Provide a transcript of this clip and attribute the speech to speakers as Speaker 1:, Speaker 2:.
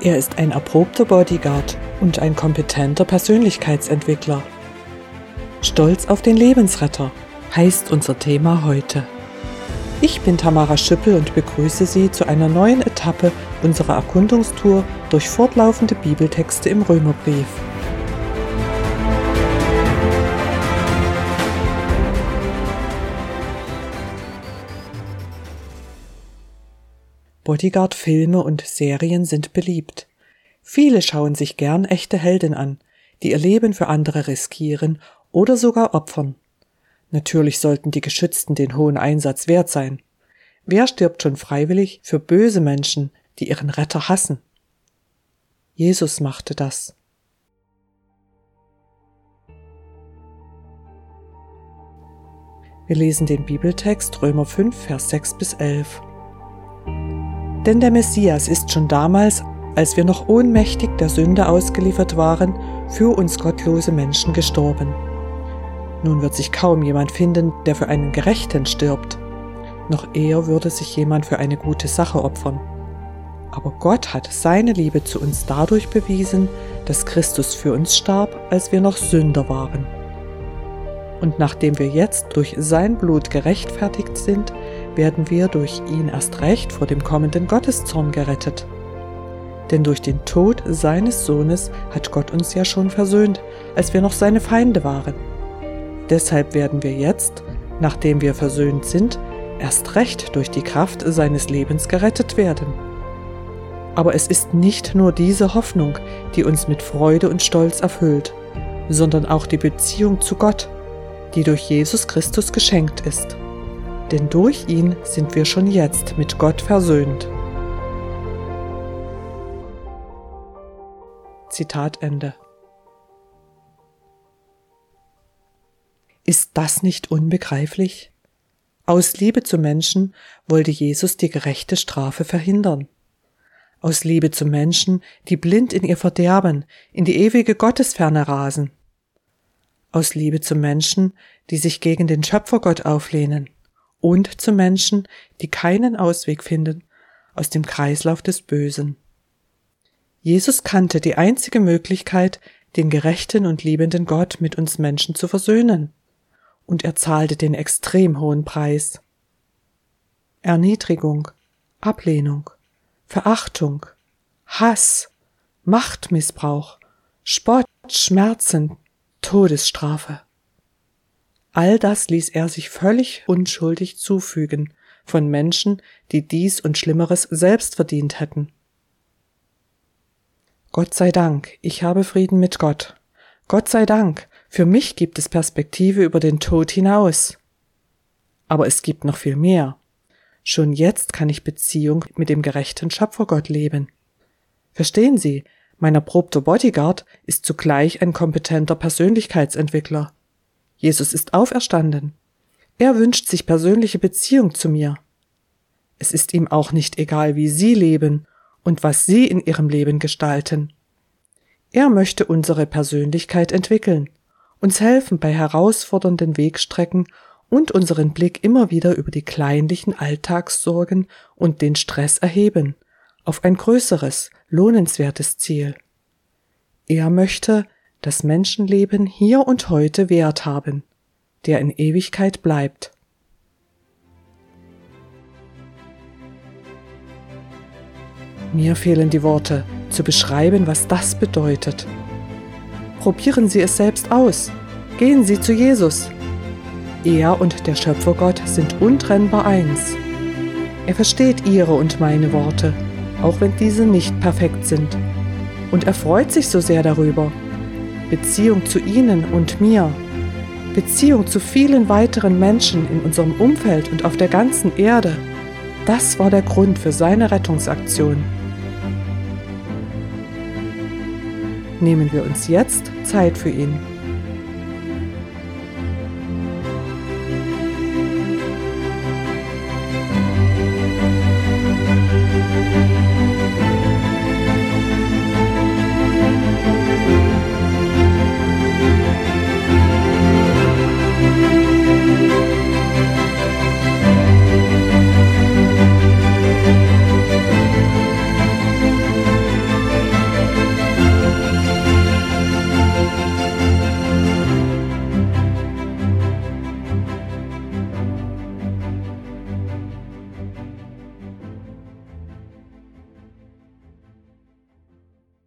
Speaker 1: Er ist ein erprobter Bodyguard und ein kompetenter Persönlichkeitsentwickler. Stolz auf den Lebensretter heißt unser Thema heute. Ich bin Tamara Schüppel und begrüße Sie zu einer neuen Etappe unserer Erkundungstour durch fortlaufende Bibeltexte im Römerbrief. Bodyguard-Filme und Serien sind beliebt. Viele schauen sich gern echte Helden an, die ihr Leben für andere riskieren oder sogar opfern. Natürlich sollten die Geschützten den hohen Einsatz wert sein. Wer stirbt schon freiwillig für böse Menschen, die ihren Retter hassen? Jesus machte das. Wir lesen den Bibeltext Römer 5, Vers 6 bis 11. Denn der Messias ist schon damals, als wir noch ohnmächtig der Sünde ausgeliefert waren, für uns gottlose Menschen gestorben. Nun wird sich kaum jemand finden, der für einen Gerechten stirbt. Noch eher würde sich jemand für eine gute Sache opfern. Aber Gott hat seine Liebe zu uns dadurch bewiesen, dass Christus für uns starb, als wir noch Sünder waren. Und nachdem wir jetzt durch sein Blut gerechtfertigt sind, werden wir durch ihn erst recht vor dem kommenden Gotteszorn gerettet. Denn durch den Tod seines Sohnes hat Gott uns ja schon versöhnt, als wir noch seine Feinde waren. Deshalb werden wir jetzt, nachdem wir versöhnt sind, erst recht durch die Kraft seines Lebens gerettet werden. Aber es ist nicht nur diese Hoffnung, die uns mit Freude und Stolz erfüllt, sondern auch die Beziehung zu Gott, die durch Jesus Christus geschenkt ist denn durch ihn sind wir schon jetzt mit Gott versöhnt. Zitat Ende. Ist das nicht unbegreiflich? Aus Liebe zu Menschen wollte Jesus die gerechte Strafe verhindern. Aus Liebe zu Menschen, die blind in ihr Verderben, in die ewige Gottesferne rasen. Aus Liebe zu Menschen, die sich gegen den Schöpfergott auflehnen und zu Menschen, die keinen Ausweg finden aus dem Kreislauf des Bösen. Jesus kannte die einzige Möglichkeit, den gerechten und liebenden Gott mit uns Menschen zu versöhnen, und er zahlte den extrem hohen Preis. Erniedrigung, Ablehnung, Verachtung, Hass, Machtmissbrauch, Spott, Schmerzen, Todesstrafe. All das ließ er sich völlig unschuldig zufügen von Menschen, die dies und Schlimmeres selbst verdient hätten. Gott sei Dank, ich habe Frieden mit Gott. Gott sei Dank, für mich gibt es Perspektive über den Tod hinaus. Aber es gibt noch viel mehr. Schon jetzt kann ich Beziehung mit dem gerechten Schöpfergott leben. Verstehen Sie, mein erprobter Bodyguard ist zugleich ein kompetenter Persönlichkeitsentwickler. Jesus ist auferstanden. Er wünscht sich persönliche Beziehung zu mir. Es ist ihm auch nicht egal, wie Sie leben und was Sie in Ihrem Leben gestalten. Er möchte unsere Persönlichkeit entwickeln, uns helfen bei herausfordernden Wegstrecken und unseren Blick immer wieder über die kleinlichen Alltagssorgen und den Stress erheben, auf ein größeres, lohnenswertes Ziel. Er möchte, dass Menschenleben hier und heute Wert haben, der in Ewigkeit bleibt. Mir fehlen die Worte, zu beschreiben, was das bedeutet. Probieren Sie es selbst aus. Gehen Sie zu Jesus. Er und der Schöpfergott sind untrennbar eins. Er versteht Ihre und meine Worte, auch wenn diese nicht perfekt sind. Und er freut sich so sehr darüber, Beziehung zu Ihnen und mir, Beziehung zu vielen weiteren Menschen in unserem Umfeld und auf der ganzen Erde, das war der Grund für seine Rettungsaktion. Nehmen wir uns jetzt Zeit für ihn.